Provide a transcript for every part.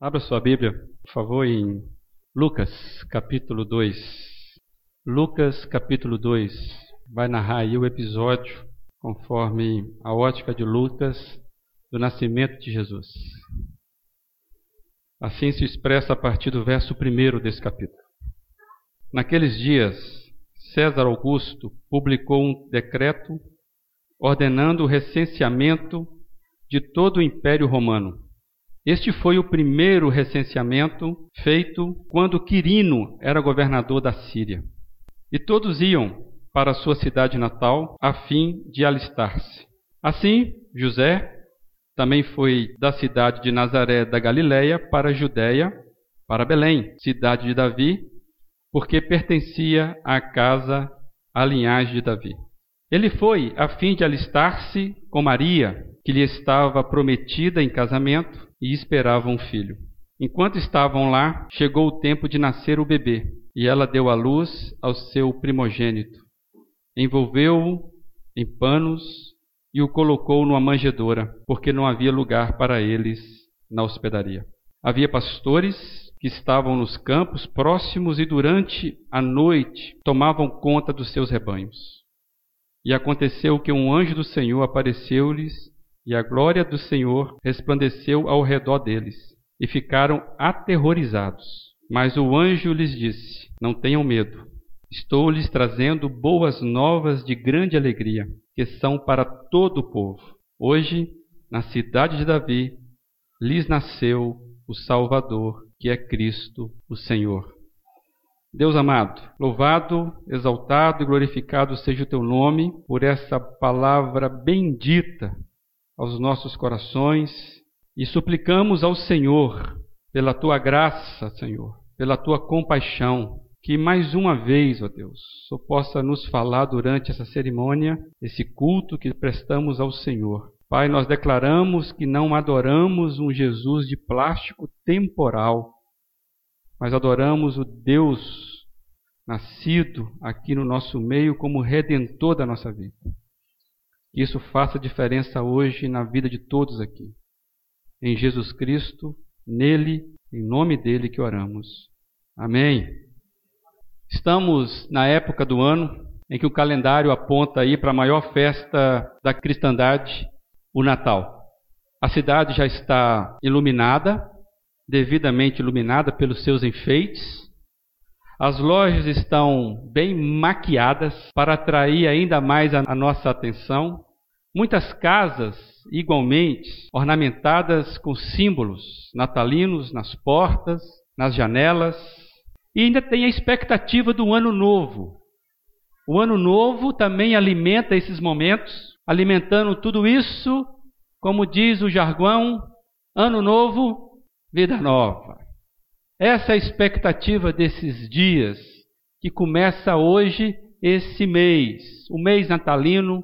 Abra sua Bíblia, por favor, em Lucas, capítulo 2. Lucas, capítulo 2, vai narrar aí o episódio, conforme a ótica de Lucas, do nascimento de Jesus. Assim se expressa a partir do verso 1 desse capítulo. Naqueles dias, César Augusto publicou um decreto ordenando o recenseamento de todo o Império Romano este foi o primeiro recenseamento feito quando Quirino era governador da Síria. E todos iam para sua cidade natal a fim de alistar-se. Assim, José também foi da cidade de Nazaré da Galiléia para a Judéia, para Belém, cidade de Davi, porque pertencia à casa, à linhagem de Davi. Ele foi a fim de alistar-se com Maria, que lhe estava prometida em casamento, e esperavam um filho. Enquanto estavam lá, chegou o tempo de nascer o bebê, e ela deu à luz ao seu primogênito. Envolveu-o em panos e o colocou numa manjedoura, porque não havia lugar para eles na hospedaria. Havia pastores que estavam nos campos próximos e durante a noite tomavam conta dos seus rebanhos. E aconteceu que um anjo do Senhor apareceu-lhes e a glória do Senhor resplandeceu ao redor deles, e ficaram aterrorizados. Mas o anjo lhes disse: Não tenham medo. Estou lhes trazendo boas novas de grande alegria, que são para todo o povo. Hoje, na cidade de Davi, lhes nasceu o Salvador, que é Cristo, o Senhor. Deus amado, louvado, exaltado e glorificado seja o teu nome por essa palavra bendita aos nossos corações e suplicamos ao Senhor, pela tua graça, Senhor, pela tua compaixão, que mais uma vez, ó Deus, só possa nos falar durante essa cerimônia, esse culto que prestamos ao Senhor. Pai, nós declaramos que não adoramos um Jesus de plástico temporal, mas adoramos o Deus nascido aqui no nosso meio como redentor da nossa vida. Que isso faça diferença hoje na vida de todos aqui. Em Jesus Cristo, nele, em nome dele que oramos. Amém. Estamos na época do ano em que o calendário aponta aí para a maior festa da cristandade, o Natal. A cidade já está iluminada, devidamente iluminada pelos seus enfeites. As lojas estão bem maquiadas para atrair ainda mais a, nossa atenção. Muitas casas, igualmente, ornamentadas com símbolos natalinos nas portas, nas janelas, e ainda tem a expectativa do ano novo. O ano novo também alimenta esses momentos, alimentando tudo isso, como diz o jargão, ano novo, vida nova. Essa é a expectativa desses dias que começa hoje, esse mês, o mês natalino,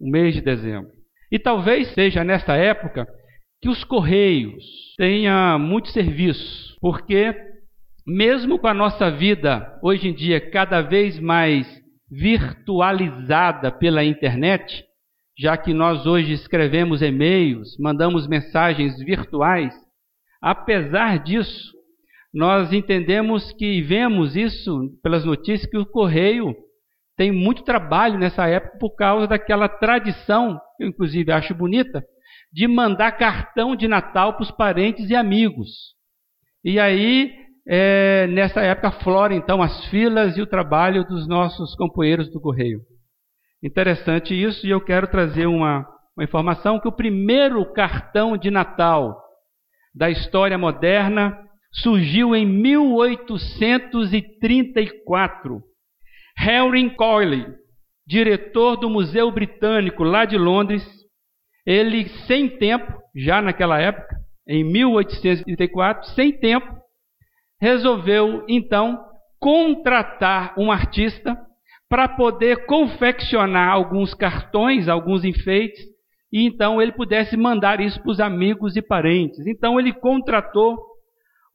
o mês de dezembro. E talvez seja nesta época que os correios tenham muito serviço, porque mesmo com a nossa vida hoje em dia cada vez mais virtualizada pela internet, já que nós hoje escrevemos e-mails, mandamos mensagens virtuais, apesar disso, nós entendemos que vemos isso pelas notícias que o correio tem muito trabalho nessa época por causa daquela tradição, que eu inclusive acho bonita, de mandar cartão de Natal para os parentes e amigos. E aí, é, nessa época, flora então as filas e o trabalho dos nossos companheiros do Correio. Interessante isso, e eu quero trazer uma, uma informação que o primeiro cartão de Natal da história moderna surgiu em 1834 Henry Coyle, diretor do Museu Britânico lá de Londres, ele, sem tempo, já naquela época, em 1834, sem tempo, resolveu então contratar um artista para poder confeccionar alguns cartões, alguns enfeites, e então ele pudesse mandar isso para os amigos e parentes. Então ele contratou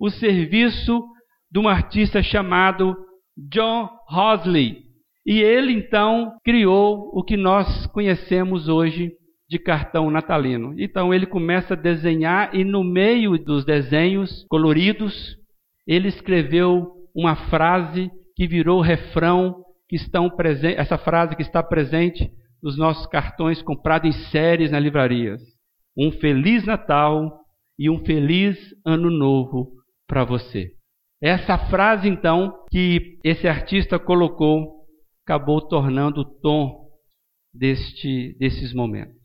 o serviço de um artista chamado John Hosley. E ele então criou o que nós conhecemos hoje de cartão natalino. Então ele começa a desenhar e no meio dos desenhos coloridos, ele escreveu uma frase que virou refrão, que estão presente, essa frase que está presente nos nossos cartões comprados em séries nas livrarias. Um feliz Natal e um feliz ano novo para você. Essa frase então que esse artista colocou acabou tornando o tom deste, desses momentos.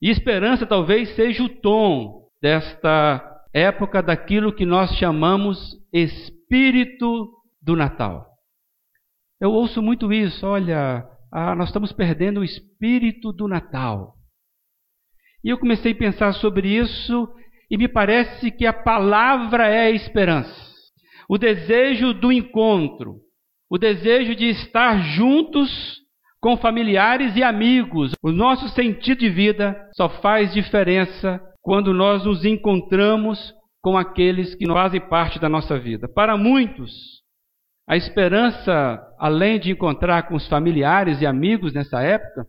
E esperança talvez seja o tom desta época daquilo que nós chamamos espírito do Natal. Eu ouço muito isso, olha, ah, nós estamos perdendo o espírito do Natal. E eu comecei a pensar sobre isso e me parece que a palavra é a esperança. O desejo do encontro, o desejo de estar juntos com familiares e amigos. O nosso sentido de vida só faz diferença quando nós nos encontramos com aqueles que fazem parte da nossa vida. Para muitos, a esperança, além de encontrar com os familiares e amigos nessa época,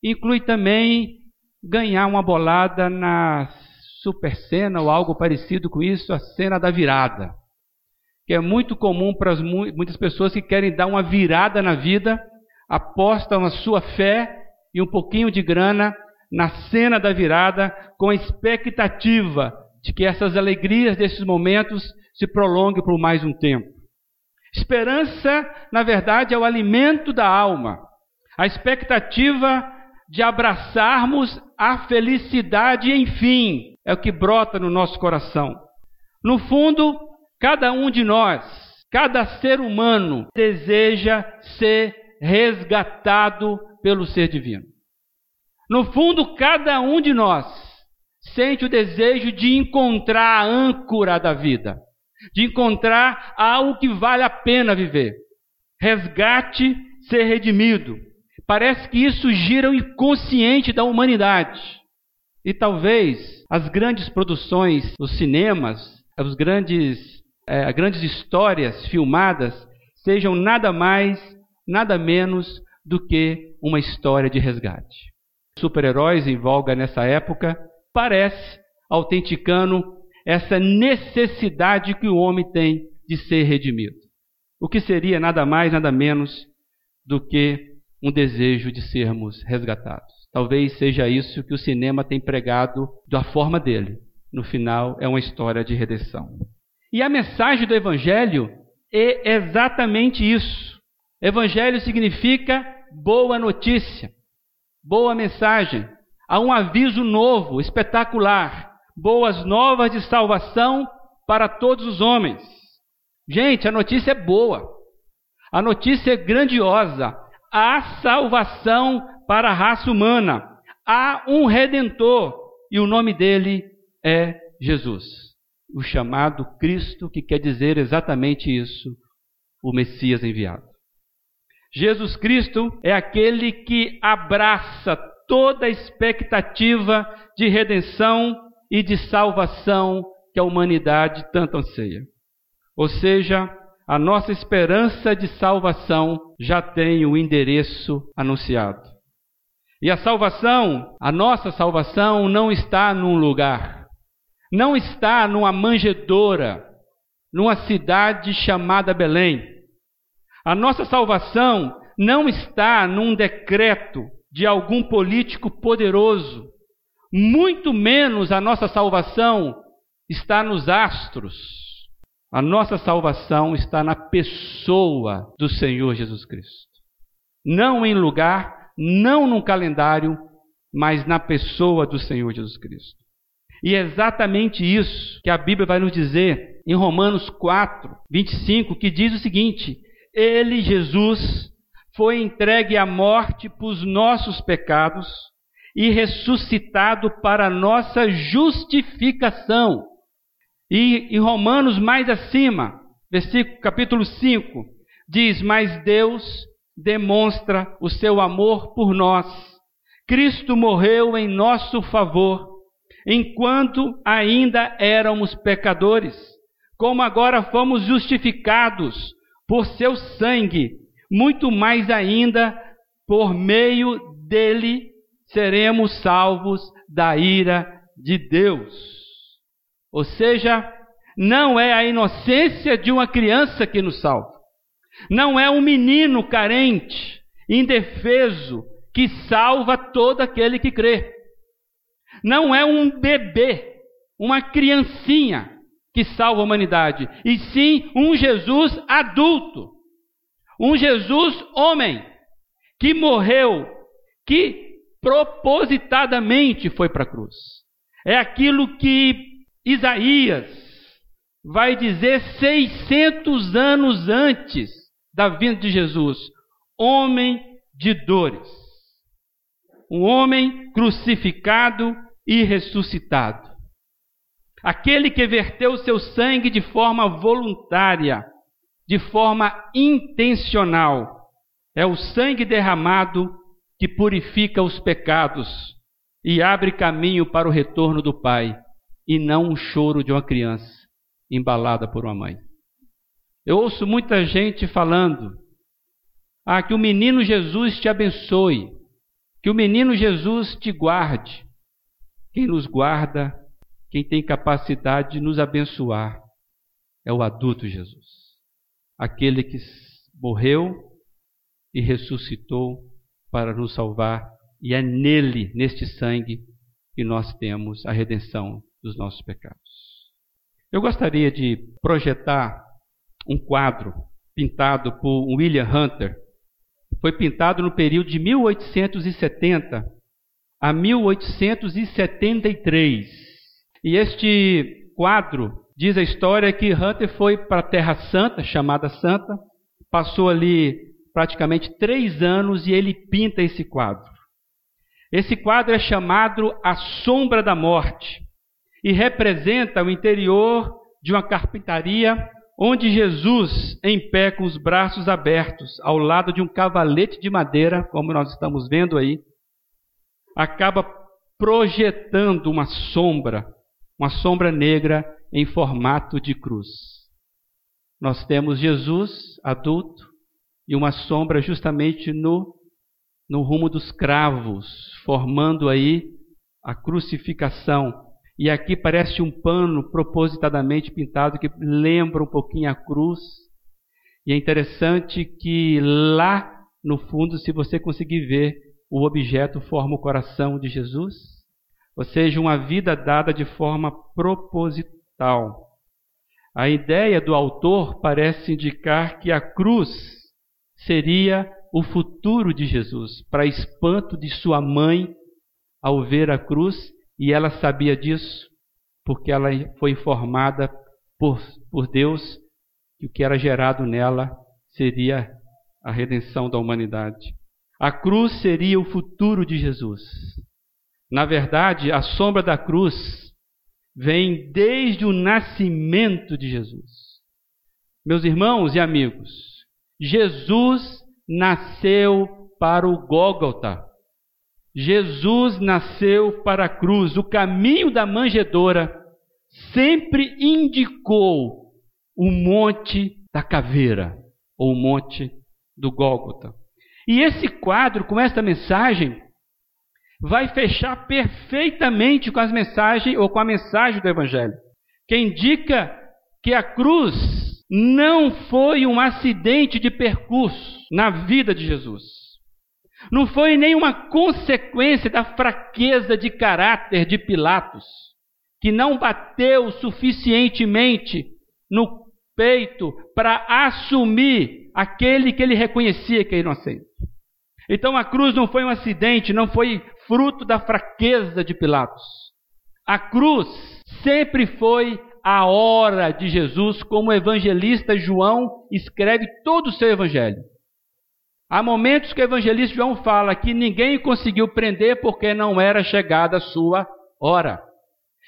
inclui também ganhar uma bolada na super cena ou algo parecido com isso, a cena da virada. Que é muito comum para as, muitas pessoas que querem dar uma virada na vida apostam a sua fé e um pouquinho de grana na cena da virada, com a expectativa de que essas alegrias desses momentos se prolonguem por mais um tempo. Esperança, na verdade, é o alimento da alma, a expectativa de abraçarmos a felicidade, enfim, é o que brota no nosso coração. No fundo, cada um de nós, cada ser humano, deseja ser resgatado pelo ser divino. No fundo, cada um de nós sente o desejo de encontrar a âncora da vida, de encontrar algo que vale a pena viver. Resgate, ser redimido. Parece que isso gira o inconsciente da humanidade. E talvez as grandes produções, os cinemas, os grandes, é, grandes histórias filmadas sejam nada mais nada menos do que uma história de resgate. Super-heróis em voga nessa época parece autenticando essa necessidade que o homem tem de ser redimido. O que seria nada mais, nada menos do que um desejo de sermos resgatados. Talvez seja isso que o cinema tem pregado da forma dele. No final, é uma história de redenção. E a mensagem do Evangelho é exatamente isso. Evangelho significa boa notícia, boa mensagem. Há um aviso novo, espetacular, boas novas de salvação para todos os homens. Gente, a notícia é boa. A notícia é grandiosa. Há salvação para a raça humana. Há um redentor e o nome dele é Jesus, o chamado Cristo, que quer dizer exatamente isso, o Messias enviado. Jesus Cristo é aquele que abraça toda a expectativa de redenção e de salvação que a humanidade tanto anseia. Ou seja, a nossa esperança de salvação já tem o endereço anunciado. E a salvação, a nossa salvação, não está num lugar, não está numa manjedoura, numa cidade chamada Belém. A nossa salvação não está num decreto de algum político poderoso. Muito menos a nossa salvação está nos astros. A nossa salvação está na pessoa do Senhor Jesus Cristo. Não em lugar, não num calendário, mas na pessoa do Senhor Jesus Cristo. E é exatamente isso que a Bíblia vai nos dizer em Romanos 4, 25, que diz o seguinte: ele, Jesus, foi entregue à morte por nossos pecados e ressuscitado para nossa justificação. E em Romanos mais acima, versículo capítulo 5, diz: "Mas Deus demonstra o seu amor por nós. Cristo morreu em nosso favor, enquanto ainda éramos pecadores. Como agora fomos justificados por seu sangue, muito mais ainda por meio dele seremos salvos da ira de Deus. Ou seja, não é a inocência de uma criança que nos salva. Não é um menino carente, indefeso, que salva todo aquele que crê. Não é um bebê, uma criancinha que salva a humanidade, e sim um Jesus adulto, um Jesus homem, que morreu, que propositadamente foi para a cruz. É aquilo que Isaías vai dizer 600 anos antes da vinda de Jesus: homem de dores. Um homem crucificado e ressuscitado. Aquele que verteu seu sangue de forma voluntária, de forma intencional. É o sangue derramado que purifica os pecados e abre caminho para o retorno do Pai, e não o choro de uma criança embalada por uma mãe. Eu ouço muita gente falando: ah, que o menino Jesus te abençoe, que o menino Jesus te guarde. Quem nos guarda, quem tem capacidade de nos abençoar, é o adulto Jesus, aquele que morreu e ressuscitou para nos salvar, e é nele, neste sangue, que nós temos a redenção dos nossos pecados. Eu gostaria de projetar um quadro pintado por William Hunter. Foi pintado no período de 1870 a 1873. E este quadro diz a história que Hunter foi para a Terra Santa, chamada Santa, passou ali praticamente três anos e ele pinta esse quadro. Esse quadro é chamado A Sombra da Morte e representa o interior de uma carpintaria onde Jesus, em pé com os braços abertos, ao lado de um cavalete de madeira, como nós estamos vendo aí, acaba projetando uma sombra, uma sombra negra em formato de cruz. Nós temos Jesus adulto e uma sombra justamente no, no rumo dos cravos, formando aí a crucificação. E aqui parece um pano propositadamente pintado que lembra um pouquinho a cruz. E é interessante que lá no fundo, se você conseguir ver, o objeto forma o coração de Jesus, ou seja, uma vida dada de forma proposital. A ideia do autor parece indicar que a cruz seria o futuro de Jesus, para espanto de sua mãe ao ver a cruz, e ela sabia disso, porque ela foi informada por, por Deus que o que era gerado nela seria a redenção da humanidade. A cruz seria o futuro de Jesus. Na verdade, a sombra da cruz vem desde o nascimento de Jesus. Meus irmãos e amigos, Jesus nasceu para o Gólgota. Jesus nasceu para a cruz. O caminho da manjedoura sempre indicou o monte da caveira, ou o monte do Gólgota. E esse quadro, com esta mensagem, vai fechar perfeitamente com as mensagens ou com a mensagem do Evangelho, que indica que a cruz não foi um acidente de percurso na vida de Jesus. Não foi nenhuma consequência da fraqueza de caráter de Pilatos, que não bateu suficientemente no peito para assumir aquele que ele reconhecia que é inocente. Então a cruz não foi um acidente, não foi fruto da fraqueza de Pilatos. A cruz sempre foi a hora de Jesus, como o evangelista João escreve todo o seu evangelho. Há momentos que o evangelista João fala que ninguém conseguiu prender porque não era chegada a sua hora.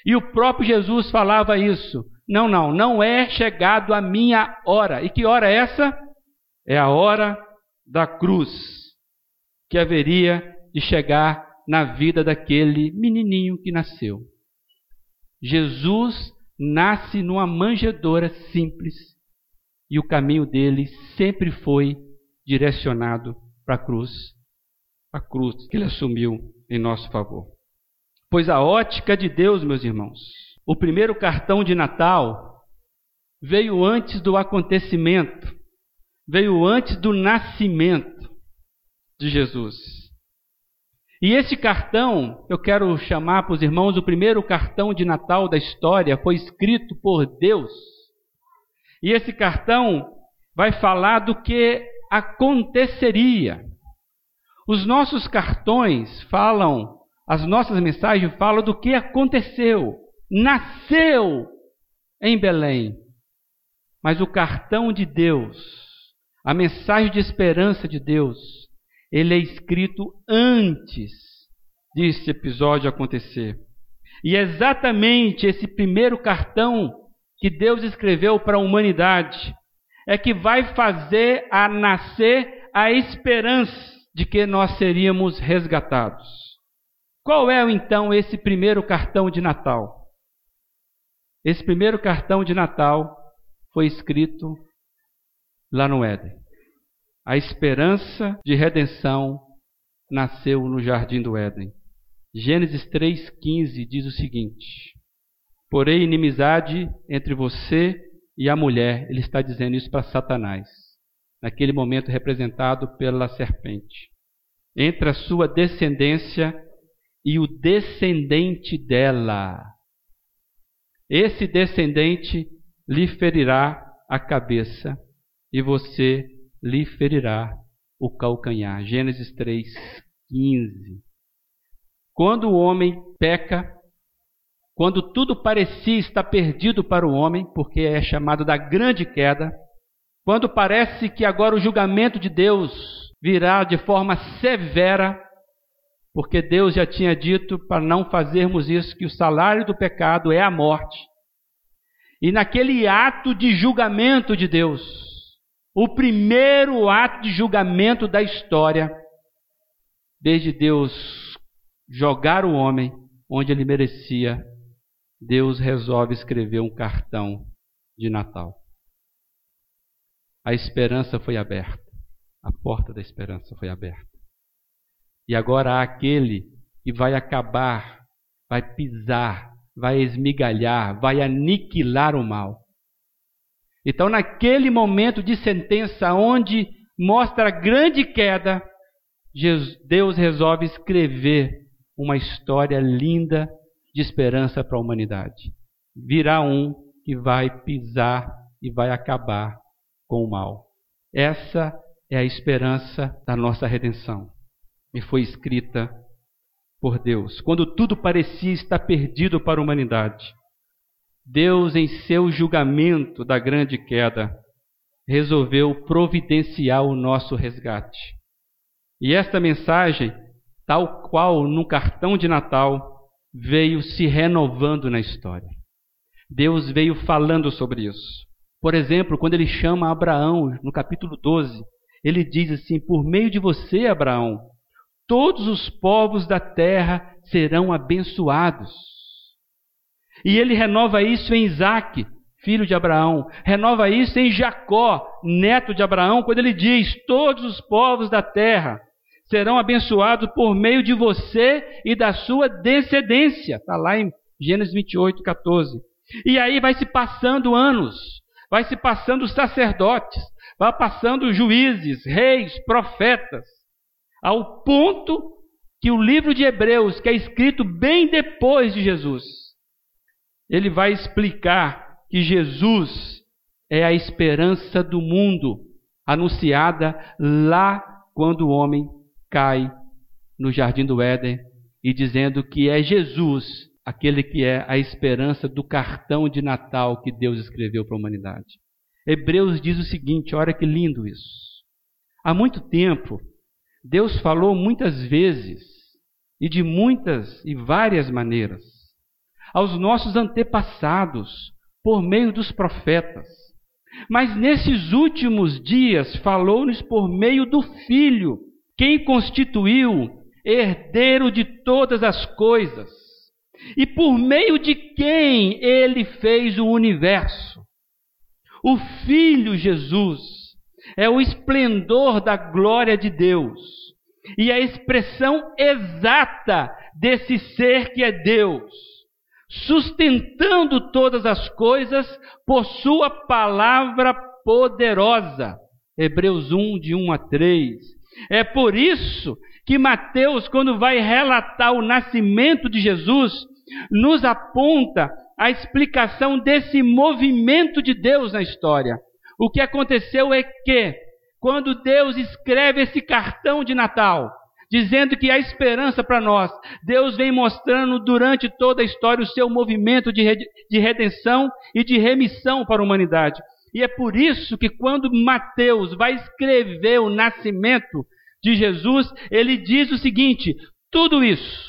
E o próprio Jesus falava isso. Não, não, não é chegado a minha hora. E que hora é essa? É a hora da cruz que haveria de chegar na vida daquele menininho que nasceu. Jesus nasce numa manjedoura simples e o caminho dele sempre foi direcionado para a cruz, a cruz que ele assumiu em nosso favor. Pois a ótica de Deus, meus irmãos, o primeiro cartão de Natal veio antes do acontecimento, veio antes do nascimento de Jesus. E esse cartão, eu quero chamar para os irmãos, o primeiro cartão de Natal da história foi escrito por Deus. E esse cartão vai falar do que aconteceria. Os nossos cartões falam, as nossas mensagens falam do que aconteceu. Nasceu em Belém. Mas o cartão de Deus, a mensagem de esperança de Deus, ele é escrito antes desse episódio acontecer. E é exatamente esse primeiro cartão que Deus escreveu para a humanidade é que vai fazer a nascer a esperança de que nós seríamos resgatados. Qual é então esse primeiro cartão de Natal? Esse primeiro cartão de Natal foi escrito lá no Éden. A esperança de redenção nasceu no jardim do Éden. Gênesis 3,15 diz o seguinte: Porém, inimizade entre você e a mulher, ele está dizendo isso para Satanás, naquele momento representado pela serpente. Entre a sua descendência e o descendente dela. Esse descendente lhe ferirá a cabeça e você lhe ferirá o calcanhar. Gênesis 3, 15. Quando o homem peca, quando tudo parecia estar perdido para o homem, porque é chamado da grande queda, quando parece que agora o julgamento de Deus virá de forma severa, porque Deus já tinha dito para não fazermos isso, que o salário do pecado é a morte. E naquele ato de julgamento de Deus, o primeiro ato de julgamento da história, desde Deus jogar o homem onde ele merecia, Deus resolve escrever um cartão de Natal. A esperança foi aberta. A porta da esperança foi aberta. E agora há aquele que vai acabar, vai pisar, vai esmigalhar, vai aniquilar o mal. Então, naquele momento de sentença onde mostra a grande queda, Deus resolve escrever uma história linda de esperança para a humanidade. Virá um que vai pisar e vai acabar com o mal. Essa é a esperança da nossa redenção. E foi escrita por Deus. Quando tudo parecia estar perdido para a humanidade, Deus, em seu julgamento da grande queda, resolveu providenciar o nosso resgate. E esta mensagem, tal qual no cartão de Natal, veio se renovando na história. Deus veio falando sobre isso. Por exemplo, quando ele chama Abraão, no capítulo 12, ele diz assim: Por meio de você, Abraão, todos os povos da terra serão abençoados. E ele renova isso em Isaac, filho de Abraão. Renova isso em Jacó, neto de Abraão, quando ele diz: Todos os povos da terra serão abençoados por meio de você e da sua descendência. Está lá em Gênesis 28, 14. E aí vai se passando anos, vai se passando sacerdotes, vai passando juízes, reis, profetas, ao ponto que o livro de Hebreus, que é escrito bem depois de Jesus, ele vai explicar que Jesus é a esperança do mundo, anunciada lá quando o homem cai no jardim do Éden e dizendo que é Jesus aquele que é a esperança do cartão de Natal que Deus escreveu para a humanidade. Hebreus diz o seguinte: olha que lindo isso. Há muito tempo, Deus falou muitas vezes e de muitas e várias maneiras aos nossos antepassados por meio dos profetas. Mas nesses últimos dias falou-nos por meio do Filho, quem constituiu herdeiro de todas as coisas e por meio de quem ele fez o universo. O Filho Jesus é o esplendor da glória de Deus e a expressão exata desse ser que é Deus, sustentando todas as coisas por Sua palavra poderosa. Hebreus 1, de 1 a 3. É por isso que Mateus, quando vai relatar o nascimento de Jesus, nos aponta a explicação desse movimento de Deus na história. O que aconteceu é que, quando Deus escreve esse cartão de Natal, dizendo que há esperança para nós, Deus vem mostrando durante toda a história o seu movimento de, de redenção e de remissão para a humanidade. E é por isso que, quando Mateus vai escrever o nascimento de Jesus, ele diz o seguinte: tudo isso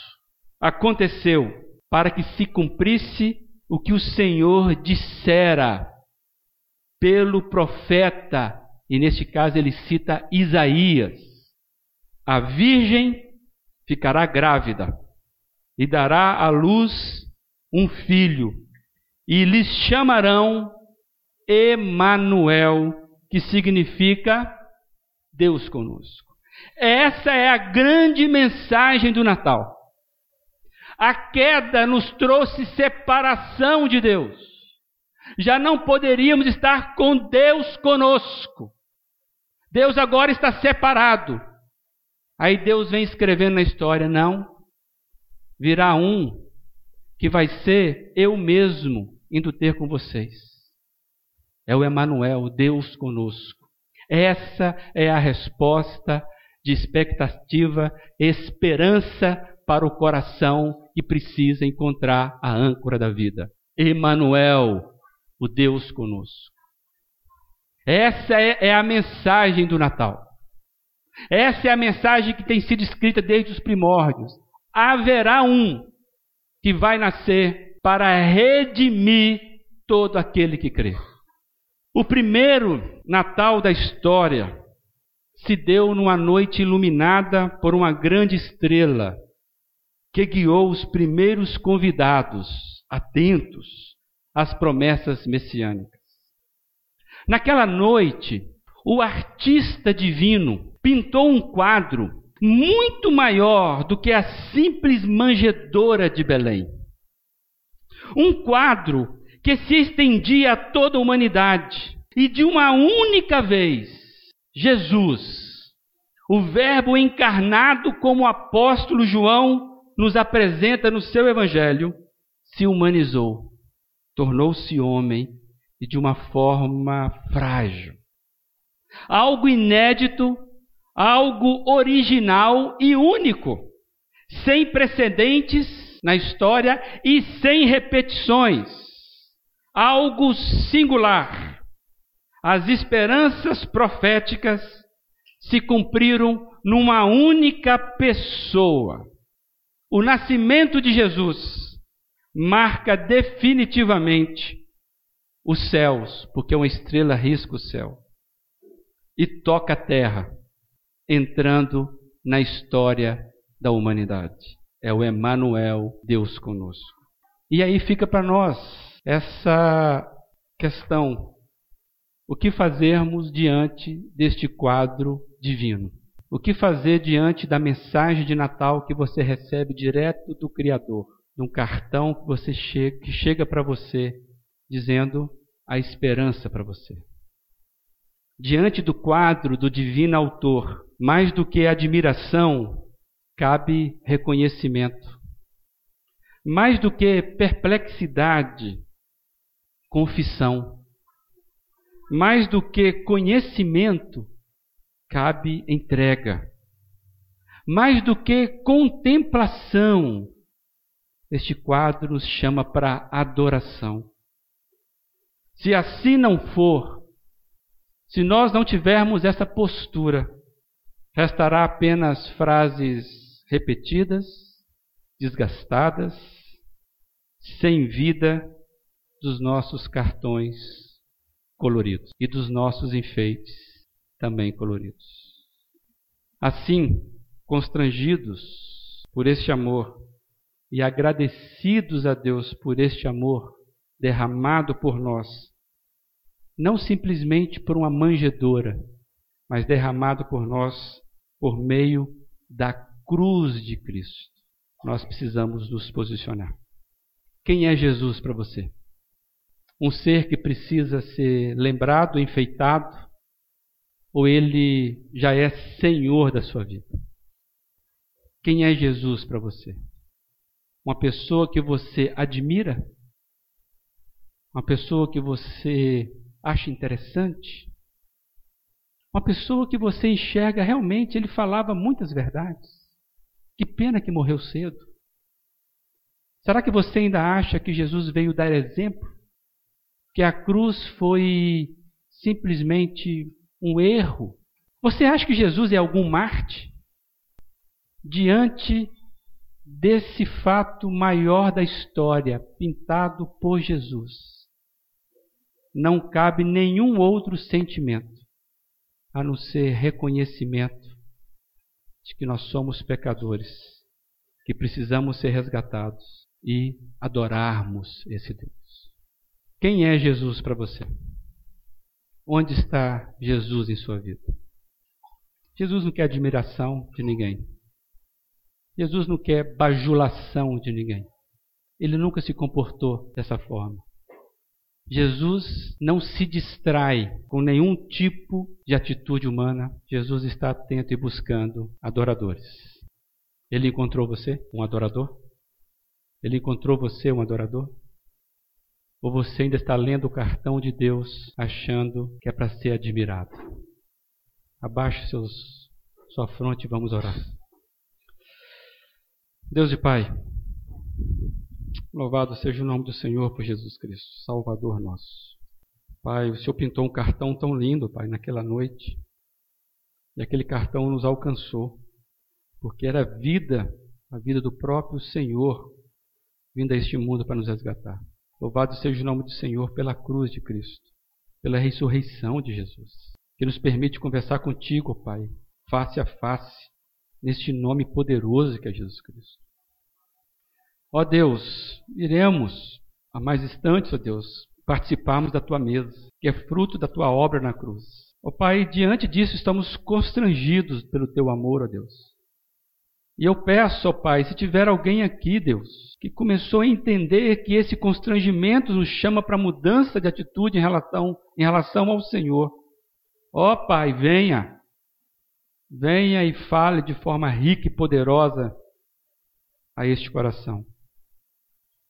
aconteceu para que se cumprisse o que o Senhor dissera pelo profeta, e neste caso ele cita Isaías: A virgem ficará grávida e dará à luz um filho, e lhes chamarão Emanuel, que significa Deus conosco. Essa é a grande mensagem do Natal. A queda nos trouxe separação de Deus. Já não poderíamos estar com Deus conosco. Deus agora está separado. Aí Deus vem escrevendo na história: não, virá um que vai ser eu mesmo indo ter com vocês. É o Emanuel, Deus conosco. Essa é a resposta de expectativa, esperança para o coração que precisa encontrar a âncora da vida. Emanuel, o Deus conosco. Essa é, é a mensagem do Natal. Essa é a mensagem que tem sido escrita desde os primórdios. Haverá um que vai nascer para redimir todo aquele que crê. O primeiro Natal da história se deu numa noite iluminada por uma grande estrela que guiou os primeiros convidados atentos às promessas messiânicas. Naquela noite, o artista divino pintou um quadro muito maior do que a simples manjedora de Belém. Um quadro que se estendia a toda a humanidade e de uma única vez, Jesus, o Verbo encarnado como o apóstolo João nos apresenta no seu evangelho, se humanizou, tornou-se homem e de uma forma frágil. Algo inédito, algo original e único, sem precedentes na história e sem repetições. Algo singular. As esperanças proféticas se cumpriram numa única pessoa. O nascimento de Jesus marca definitivamente os céus, porque uma estrela risca o céu e toca a terra, entrando na história da humanidade. É o Emanuel, Deus conosco. E aí fica para nós essa questão: o que fazermos diante deste quadro divino? O que fazer diante da mensagem de Natal que você recebe direto do Criador? Num cartão que, você chega, que chega para você dizendo a esperança para você. Diante do quadro do divino autor, mais do que admiração, cabe reconhecimento. Mais do que perplexidade, confissão. Mais do que conhecimento, cabe entrega. Mais do que contemplação, este quadro nos chama para adoração. Se assim não for, se nós não tivermos essa postura, restará apenas frases repetidas, desgastadas, sem vida dos nossos cartões coloridos e dos nossos enfeites também coloridos. Assim, constrangidos por este amor e agradecidos a Deus por este amor derramado por nós, não simplesmente por uma manjedora, mas derramado por nós por meio da cruz de Cristo, nós precisamos nos posicionar. Quem é Jesus para você? Um ser que precisa ser lembrado, enfeitado, ou ele já é Senhor da sua vida? Quem é Jesus para você? Uma pessoa que você admira? Uma pessoa que você acha interessante? Uma pessoa que você enxerga realmente, ele falava muitas verdades. Que pena que morreu cedo. Será que você ainda acha que Jesus veio dar exemplo? Que a cruz foi simplesmente um erro? Você acha que Jesus é algum Marte? Diante desse fato maior da história, pintado por Jesus, não cabe nenhum outro sentimento a não ser reconhecimento de que nós somos pecadores, que precisamos ser resgatados e adorarmos esse Deus. Quem é Jesus para você? Onde está Jesus em sua vida? Jesus não quer admiração de ninguém. Jesus não quer bajulação de ninguém. Ele nunca se comportou dessa forma. Jesus não se distrai com nenhum tipo de atitude humana. Jesus está atento e buscando adoradores. Ele encontrou você, um adorador? Ele encontrou você, um adorador? Ou você ainda está lendo o cartão de Deus achando que é para ser admirado? Abaixe seus, sua fronte e vamos orar. Deus e Pai, Louvado seja o nome do Senhor por Jesus Cristo, Salvador nosso. Pai, o Senhor pintou um cartão tão lindo, Pai, naquela noite. E aquele cartão nos alcançou, porque era vida, a vida do próprio Senhor, vindo a este mundo para nos resgatar. Louvado seja o nome do Senhor pela cruz de Cristo, pela ressurreição de Jesus, que nos permite conversar contigo, Pai, face a face, neste nome poderoso que é Jesus Cristo. Ó Deus, iremos a mais instantes, ó Deus, participarmos da tua mesa, que é fruto da tua obra na cruz. Ó Pai, diante disso estamos constrangidos pelo teu amor, ó Deus. E eu peço, ó Pai, se tiver alguém aqui, Deus, que começou a entender que esse constrangimento nos chama para mudança de atitude em relação, em relação ao Senhor. Ó Pai, venha. Venha e fale de forma rica e poderosa a este coração.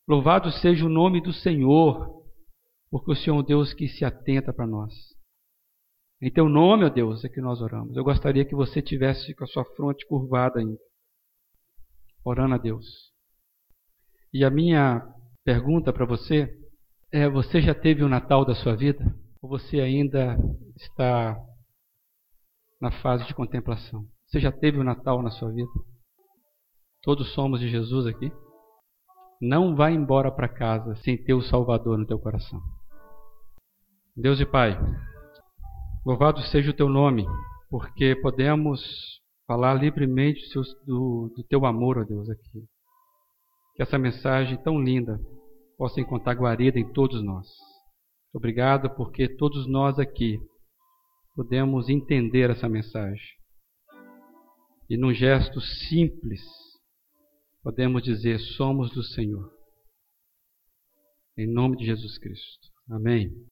Louvado seja o nome do Senhor, porque o Senhor é um Deus que se atenta para nós. Em teu nome, ó Deus, é que nós oramos. Eu gostaria que você tivesse com a sua fronte curvada ainda, orando a Deus. E a minha pergunta para você é: você já teve o Natal da sua vida? Ou você ainda está na fase de contemplação? Você já teve o Natal na sua vida? Todos somos de Jesus aqui? Não vá embora para casa sem ter o Salvador no teu coração. Deus e Pai, louvado seja o teu nome, porque podemos falar livremente do, do teu amor, ó Deus, aqui. Que essa mensagem tão linda possa encontrar guarida em todos nós. Obrigado porque todos nós aqui podemos entender essa mensagem. E num gesto simples, podemos dizer: somos do Senhor. Em nome de Jesus Cristo. Amém.